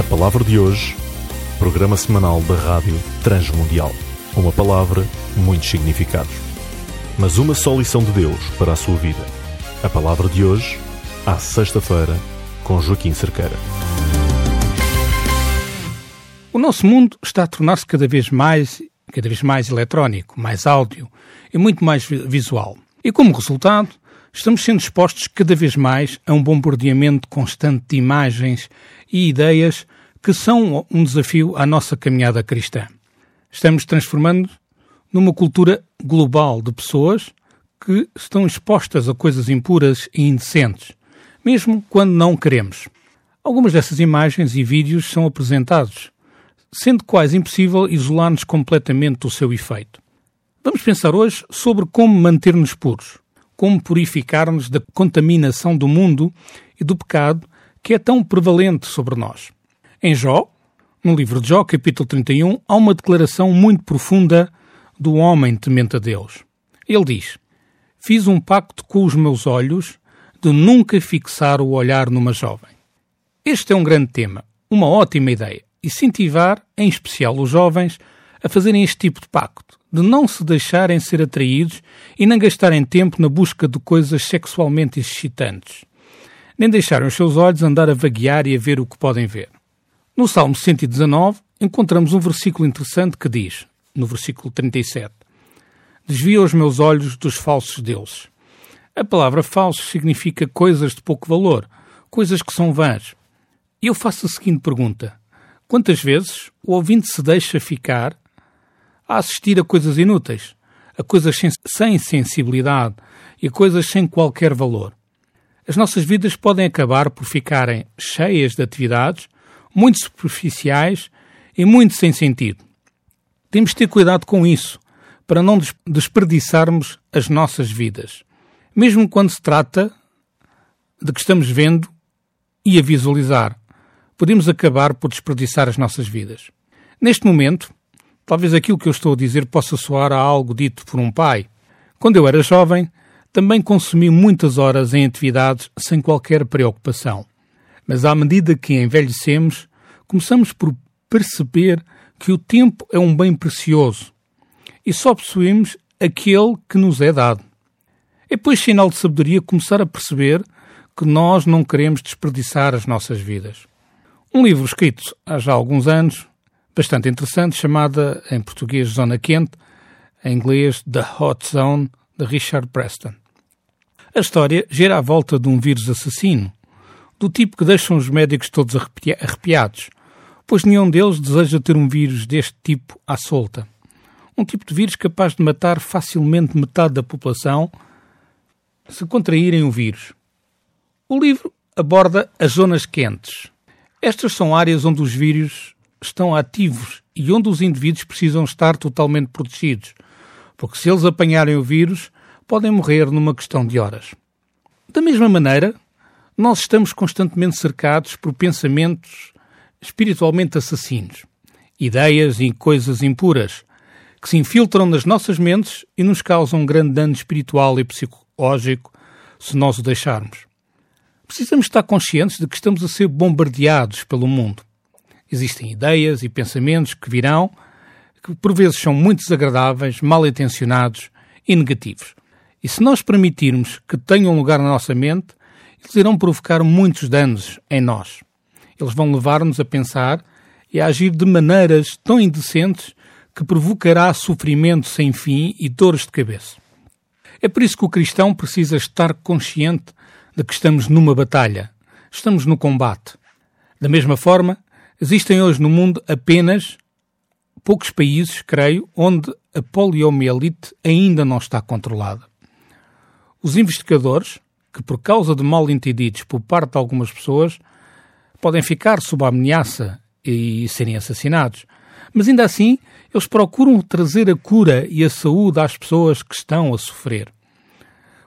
A palavra de hoje, programa semanal da Rádio Transmundial. Uma palavra, muitos significados. Mas uma só lição de Deus para a sua vida. A palavra de hoje, à sexta-feira, com Joaquim Cerqueira. O nosso mundo está a tornar-se cada vez mais, cada vez mais eletrónico, mais áudio e muito mais visual. E como resultado, estamos sendo expostos cada vez mais a um bombardeamento constante de imagens e ideias que são um desafio à nossa caminhada cristã. Estamos transformando numa cultura global de pessoas que estão expostas a coisas impuras e indecentes, mesmo quando não queremos. Algumas dessas imagens e vídeos são apresentados, sendo quase impossível isolar-nos completamente do seu efeito. Vamos pensar hoje sobre como manter-nos puros, como purificar-nos da contaminação do mundo e do pecado que é tão prevalente sobre nós. Em Jó, no livro de Jó, capítulo 31, há uma declaração muito profunda do homem temente a Deus. Ele diz: Fiz um pacto com os meus olhos de nunca fixar o olhar numa jovem. Este é um grande tema, uma ótima ideia. Incentivar, em especial os jovens, a fazerem este tipo de pacto, de não se deixarem ser atraídos e não gastarem tempo na busca de coisas sexualmente excitantes, nem deixarem os seus olhos andar a vaguear e a ver o que podem ver. No Salmo 119, encontramos um versículo interessante que diz, no versículo 37, Desvia os meus olhos dos falsos deuses. A palavra falso significa coisas de pouco valor, coisas que são vãs. E eu faço a seguinte pergunta: Quantas vezes o ouvinte se deixa ficar a assistir a coisas inúteis, a coisas sem, sensibilidade e a coisas sem qualquer valor? As nossas vidas podem acabar por ficarem cheias de atividades muito superficiais e muito sem sentido. Temos de ter cuidado com isso, para não desperdiçarmos as nossas vidas, mesmo quando se trata de que estamos vendo e a visualizar podemos acabar por desperdiçar as nossas vidas. Neste momento, talvez aquilo que eu estou a dizer possa soar a algo dito por um pai. Quando eu era jovem, também consumi muitas horas em atividades sem qualquer preocupação. Mas à medida que envelhecemos, começamos por perceber que o tempo é um bem precioso e só possuímos aquele que nos é dado. É, pois, sinal de sabedoria começar a perceber que nós não queremos desperdiçar as nossas vidas. Um livro escrito há já alguns anos, bastante interessante, chamada em português Zona Quente, em inglês The Hot Zone, de Richard Preston. A história gira à volta de um vírus assassino, do tipo que deixam os médicos todos arrepiados, pois nenhum deles deseja ter um vírus deste tipo à solta. Um tipo de vírus capaz de matar facilmente metade da população se contraírem o vírus. O livro aborda as zonas quentes, estas são áreas onde os vírus estão ativos e onde os indivíduos precisam estar totalmente protegidos, porque se eles apanharem o vírus, podem morrer numa questão de horas. Da mesma maneira, nós estamos constantemente cercados por pensamentos espiritualmente assassinos, ideias e coisas impuras que se infiltram nas nossas mentes e nos causam um grande dano espiritual e psicológico se nós o deixarmos. Precisamos estar conscientes de que estamos a ser bombardeados pelo mundo. Existem ideias e pensamentos que virão, que por vezes são muito desagradáveis, mal intencionados e negativos. E se nós permitirmos que tenham lugar na nossa mente, eles irão provocar muitos danos em nós. Eles vão levar-nos a pensar e a agir de maneiras tão indecentes que provocará sofrimento sem fim e dores de cabeça. É por isso que o cristão precisa estar consciente de que estamos numa batalha, estamos no combate. Da mesma forma, existem hoje no mundo apenas poucos países, creio, onde a poliomielite ainda não está controlada. Os investigadores, que por causa de mal entendidos por parte de algumas pessoas, podem ficar sob a ameaça e serem assassinados, mas ainda assim eles procuram trazer a cura e a saúde às pessoas que estão a sofrer.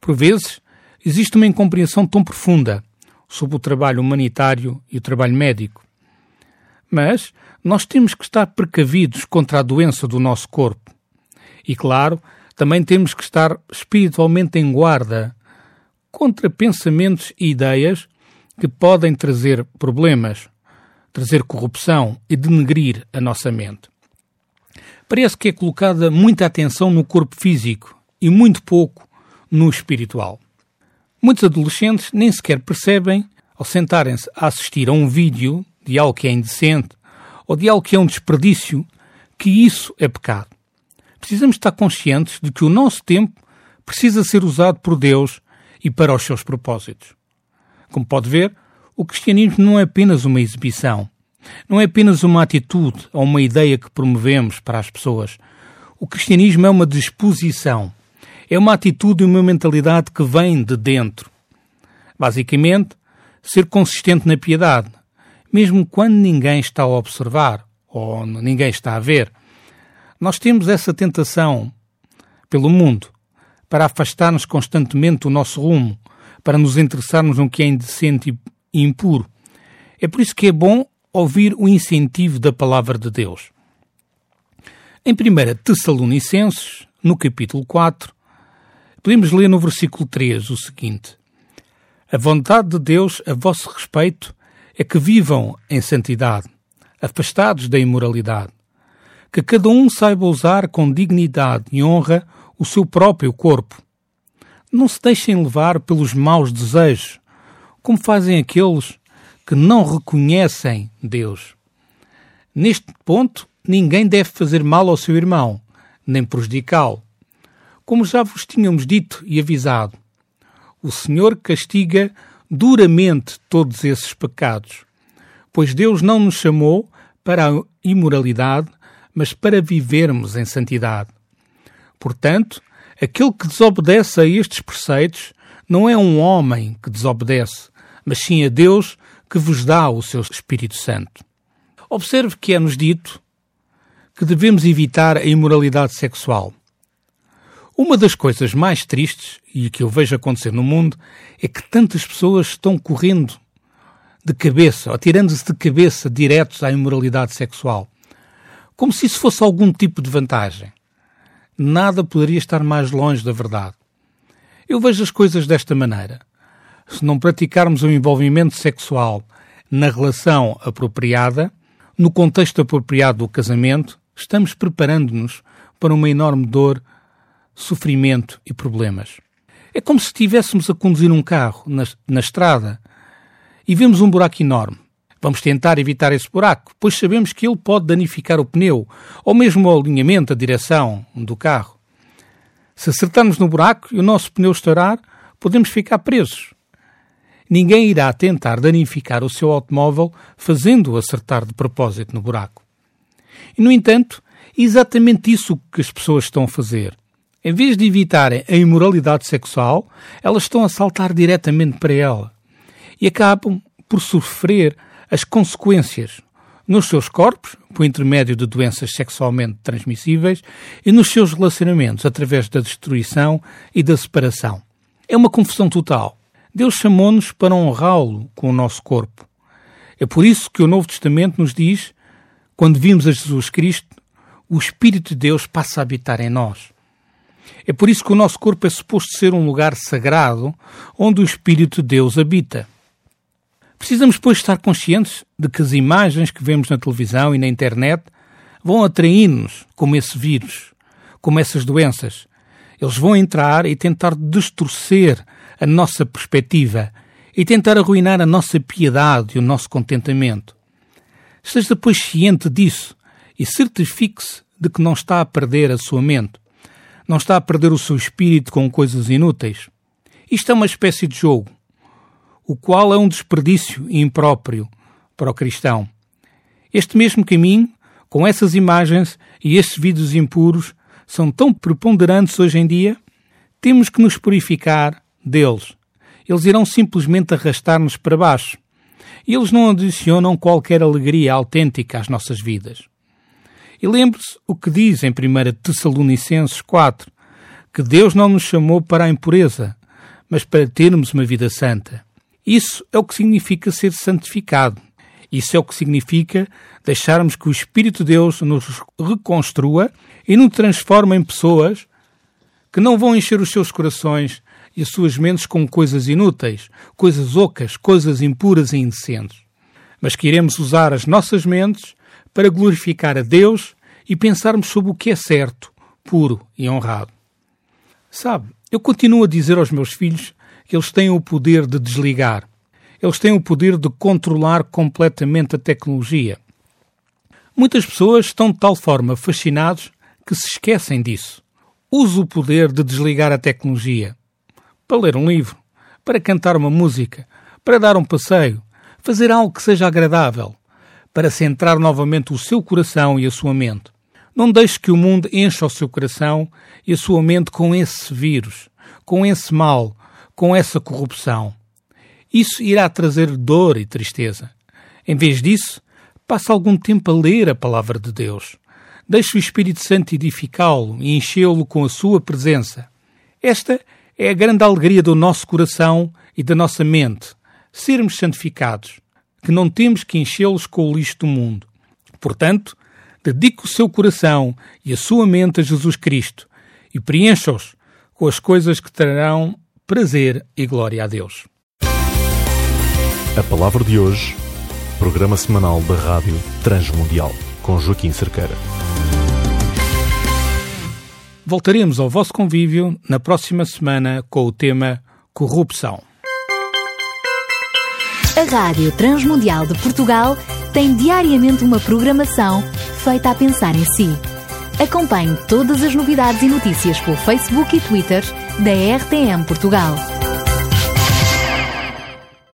Por vezes, existe uma incompreensão tão profunda sobre o trabalho humanitário e o trabalho médico. Mas nós temos que estar precavidos contra a doença do nosso corpo. E, claro, também temos que estar espiritualmente em guarda contra pensamentos e ideias que podem trazer problemas, trazer corrupção e denegrir a nossa mente. Parece que é colocada muita atenção no corpo físico e muito pouco no espiritual. Muitos adolescentes nem sequer percebem, ao sentarem-se a assistir a um vídeo de algo que é indecente ou de algo que é um desperdício, que isso é pecado. Precisamos estar conscientes de que o nosso tempo precisa ser usado por Deus e para os seus propósitos. Como pode ver, o cristianismo não é apenas uma exibição, não é apenas uma atitude ou uma ideia que promovemos para as pessoas. O cristianismo é uma disposição, é uma atitude e uma mentalidade que vem de dentro. Basicamente, ser consistente na piedade, mesmo quando ninguém está a observar ou ninguém está a ver. Nós temos essa tentação pelo mundo para afastar-nos constantemente do nosso rumo, para nos interessarmos no que é indecente e impuro. É por isso que é bom ouvir o incentivo da palavra de Deus. Em 1 Tessalonicenses, no capítulo 4, podemos ler no versículo 3 o seguinte: A vontade de Deus a vosso respeito é que vivam em santidade, afastados da imoralidade, que cada um saiba usar com dignidade e honra o seu próprio corpo. Não se deixem levar pelos maus desejos, como fazem aqueles que não reconhecem Deus. Neste ponto, ninguém deve fazer mal ao seu irmão, nem prejudicá-lo. Como já vos tínhamos dito e avisado, o Senhor castiga duramente todos esses pecados, pois Deus não nos chamou para a imoralidade, mas para vivermos em santidade. Portanto, aquele que desobedece a estes preceitos não é um homem que desobedece, mas sim a Deus que vos dá o seu Espírito Santo. Observe que é-nos dito que devemos evitar a imoralidade sexual. Uma das coisas mais tristes, e que eu vejo acontecer no mundo, é que tantas pessoas estão correndo de cabeça, ou tirando-se de cabeça diretos à imoralidade sexual, como se isso fosse algum tipo de vantagem. Nada poderia estar mais longe da verdade. Eu vejo as coisas desta maneira. Se não praticarmos o envolvimento sexual na relação apropriada, no contexto apropriado do casamento, estamos preparando-nos para uma enorme dor sofrimento e problemas. É como se estivéssemos a conduzir um carro na, na estrada e vemos um buraco enorme. Vamos tentar evitar esse buraco, pois sabemos que ele pode danificar o pneu ou mesmo o alinhamento, a direção do carro. Se acertarmos no buraco e o nosso pneu estourar, podemos ficar presos. Ninguém irá tentar danificar o seu automóvel fazendo-o acertar de propósito no buraco. E, no entanto, é exatamente isso que as pessoas estão a fazer. Em vez de evitarem a imoralidade sexual, elas estão a saltar diretamente para ela e acabam por sofrer as consequências nos seus corpos, por intermédio de doenças sexualmente transmissíveis, e nos seus relacionamentos, através da destruição e da separação. É uma confusão total. Deus chamou-nos para honrá-lo com o nosso corpo. É por isso que o Novo Testamento nos diz, quando vimos a Jesus Cristo, o Espírito de Deus passa a habitar em nós. É por isso que o nosso corpo é suposto ser um lugar sagrado onde o Espírito de Deus habita. Precisamos, pois, estar conscientes de que as imagens que vemos na televisão e na internet vão atrair-nos como esse vírus, como essas doenças. Eles vão entrar e tentar distorcer a nossa perspectiva e tentar arruinar a nossa piedade e o nosso contentamento. Esteja, pois, ciente disso e certifique-se de que não está a perder a sua mente não está a perder o seu espírito com coisas inúteis. Isto é uma espécie de jogo, o qual é um desperdício impróprio para o cristão. Este mesmo caminho, com essas imagens e estes vídeos impuros, são tão preponderantes hoje em dia, temos que nos purificar deles. Eles irão simplesmente arrastar-nos para baixo. E eles não adicionam qualquer alegria autêntica às nossas vidas. E lembre-se o que diz em 1 Tessalonicenses 4, que Deus não nos chamou para a impureza, mas para termos uma vida santa. Isso é o que significa ser santificado. Isso é o que significa deixarmos que o Espírito de Deus nos reconstrua e nos transforme em pessoas que não vão encher os seus corações e as suas mentes com coisas inúteis, coisas ocas, coisas impuras e indecentes. mas que iremos usar as nossas mentes para glorificar a Deus e pensarmos sobre o que é certo, puro e honrado. Sabe, eu continuo a dizer aos meus filhos eles têm o poder de desligar. Eles têm o poder de controlar completamente a tecnologia. Muitas pessoas estão de tal forma fascinados que se esquecem disso. Use o poder de desligar a tecnologia para ler um livro, para cantar uma música, para dar um passeio, fazer algo que seja agradável, para centrar novamente o seu coração e a sua mente. Não deixe que o mundo encha o seu coração e a sua mente com esse vírus, com esse mal, com essa corrupção. Isso irá trazer dor e tristeza. Em vez disso, passe algum tempo a ler a palavra de Deus. Deixe o Espírito Santo edificá-lo e enchê-lo com a sua presença. Esta é a grande alegria do nosso coração e da nossa mente, sermos santificados, que não temos que enchê-los com o lixo do mundo. Portanto, dedique o seu coração e a sua mente a Jesus Cristo e preencha-os com as coisas que trarão prazer e glória a Deus. A palavra de hoje, programa semanal da Rádio Transmundial, com Joaquim Cerqueira. Voltaremos ao vosso convívio na próxima semana com o tema Corrupção. A Rádio Transmundial de Portugal tem diariamente uma programação feita a pensar em si. Acompanhe todas as novidades e notícias pelo Facebook e Twitter da RTM Portugal.